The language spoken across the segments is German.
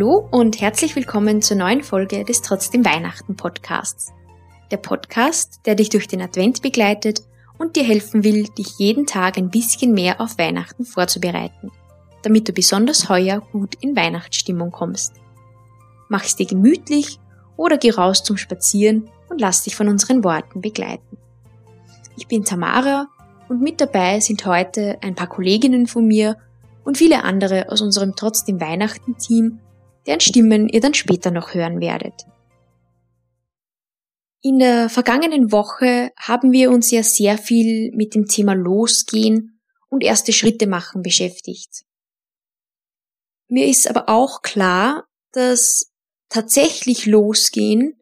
Hallo und herzlich willkommen zur neuen Folge des Trotzdem Weihnachten Podcasts. Der Podcast, der dich durch den Advent begleitet und dir helfen will, dich jeden Tag ein bisschen mehr auf Weihnachten vorzubereiten, damit du besonders heuer gut in Weihnachtsstimmung kommst. Mach es dir gemütlich oder geh raus zum Spazieren und lass dich von unseren Worten begleiten. Ich bin Tamara und mit dabei sind heute ein paar Kolleginnen von mir und viele andere aus unserem Trotzdem Weihnachten Team, deren Stimmen ihr dann später noch hören werdet. In der vergangenen Woche haben wir uns ja sehr viel mit dem Thema Losgehen und erste Schritte machen beschäftigt. Mir ist aber auch klar, dass tatsächlich losgehen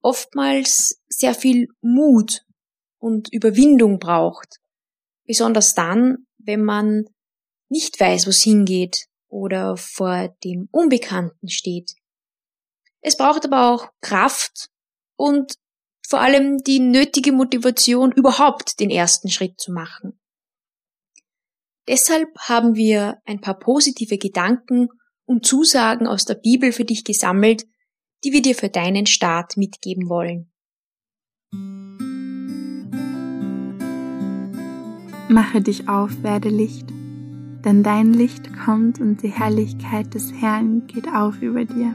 oftmals sehr viel Mut und Überwindung braucht. Besonders dann, wenn man nicht weiß, wo es hingeht oder vor dem Unbekannten steht. Es braucht aber auch Kraft und vor allem die nötige Motivation, überhaupt den ersten Schritt zu machen. Deshalb haben wir ein paar positive Gedanken und Zusagen aus der Bibel für dich gesammelt, die wir dir für deinen Start mitgeben wollen. Mache dich auf, werde Licht denn dein Licht kommt und die Herrlichkeit des Herrn geht auf über dir.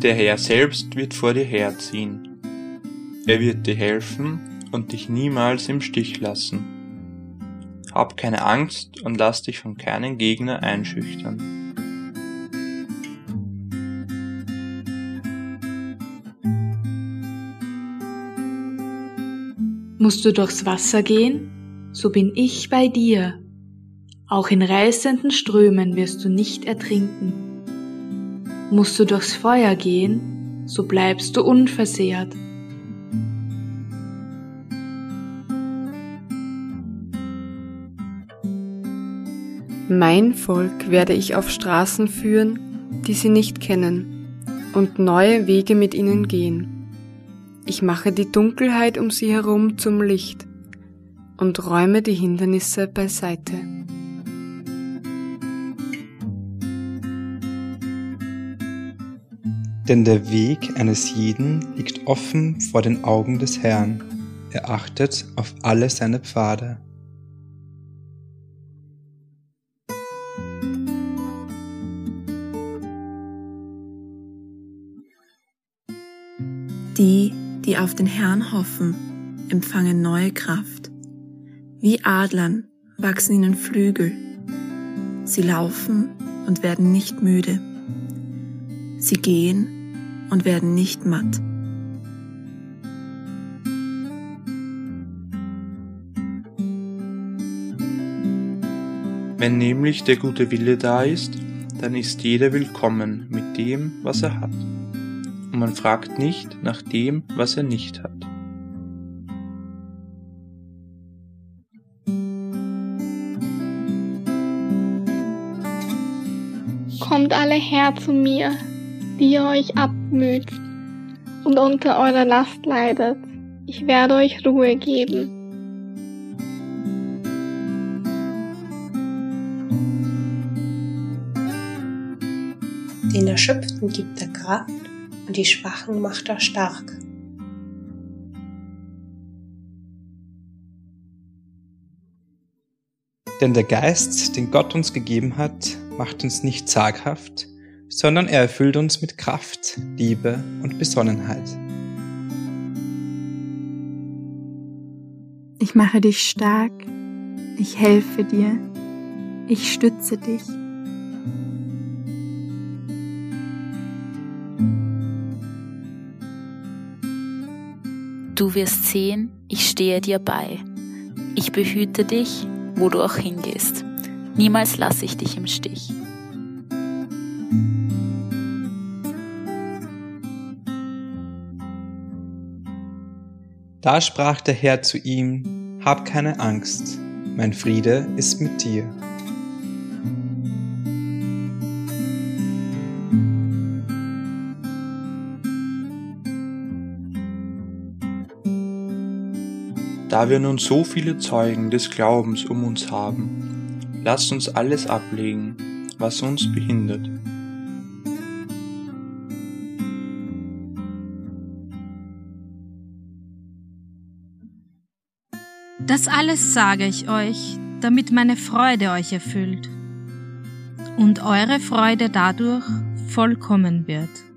Der Herr selbst wird vor dir herziehen. Er wird dir helfen und dich niemals im Stich lassen. Hab keine Angst und lass dich von keinem Gegner einschüchtern. Musst du durchs Wasser gehen, so bin ich bei dir. Auch in reißenden Strömen wirst du nicht ertrinken. Musst du durchs Feuer gehen, so bleibst du unversehrt. Mein Volk werde ich auf Straßen führen, die sie nicht kennen, und neue Wege mit ihnen gehen. Ich mache die Dunkelheit um sie herum zum Licht und räume die Hindernisse beiseite. Denn der Weg eines jeden liegt offen vor den Augen des Herrn. Er achtet auf alle seine Pfade. Die, die auf den Herrn hoffen, empfangen neue Kraft. Wie Adlern wachsen ihnen Flügel. Sie laufen und werden nicht müde. Sie gehen und werden nicht matt. Wenn nämlich der gute Wille da ist, dann ist jeder willkommen mit dem, was er hat und man fragt nicht nach dem, was er nicht hat. Kommt alle her zu mir, die ihr euch abmüht und unter eurer Last leidet. Ich werde euch Ruhe geben. Den Erschöpften gibt er Kraft und die Schwachen macht er stark. Denn der Geist, den Gott uns gegeben hat, macht uns nicht zaghaft, sondern er erfüllt uns mit Kraft, Liebe und Besonnenheit. Ich mache dich stark, ich helfe dir, ich stütze dich. Du wirst sehen, ich stehe dir bei. Ich behüte dich, wo du auch hingehst. Niemals lasse ich dich im Stich. Da sprach der Herr zu ihm, Hab keine Angst, mein Friede ist mit dir. Da wir nun so viele Zeugen des Glaubens um uns haben, lasst uns alles ablegen, was uns behindert. Das alles sage ich euch, damit meine Freude euch erfüllt und eure Freude dadurch vollkommen wird.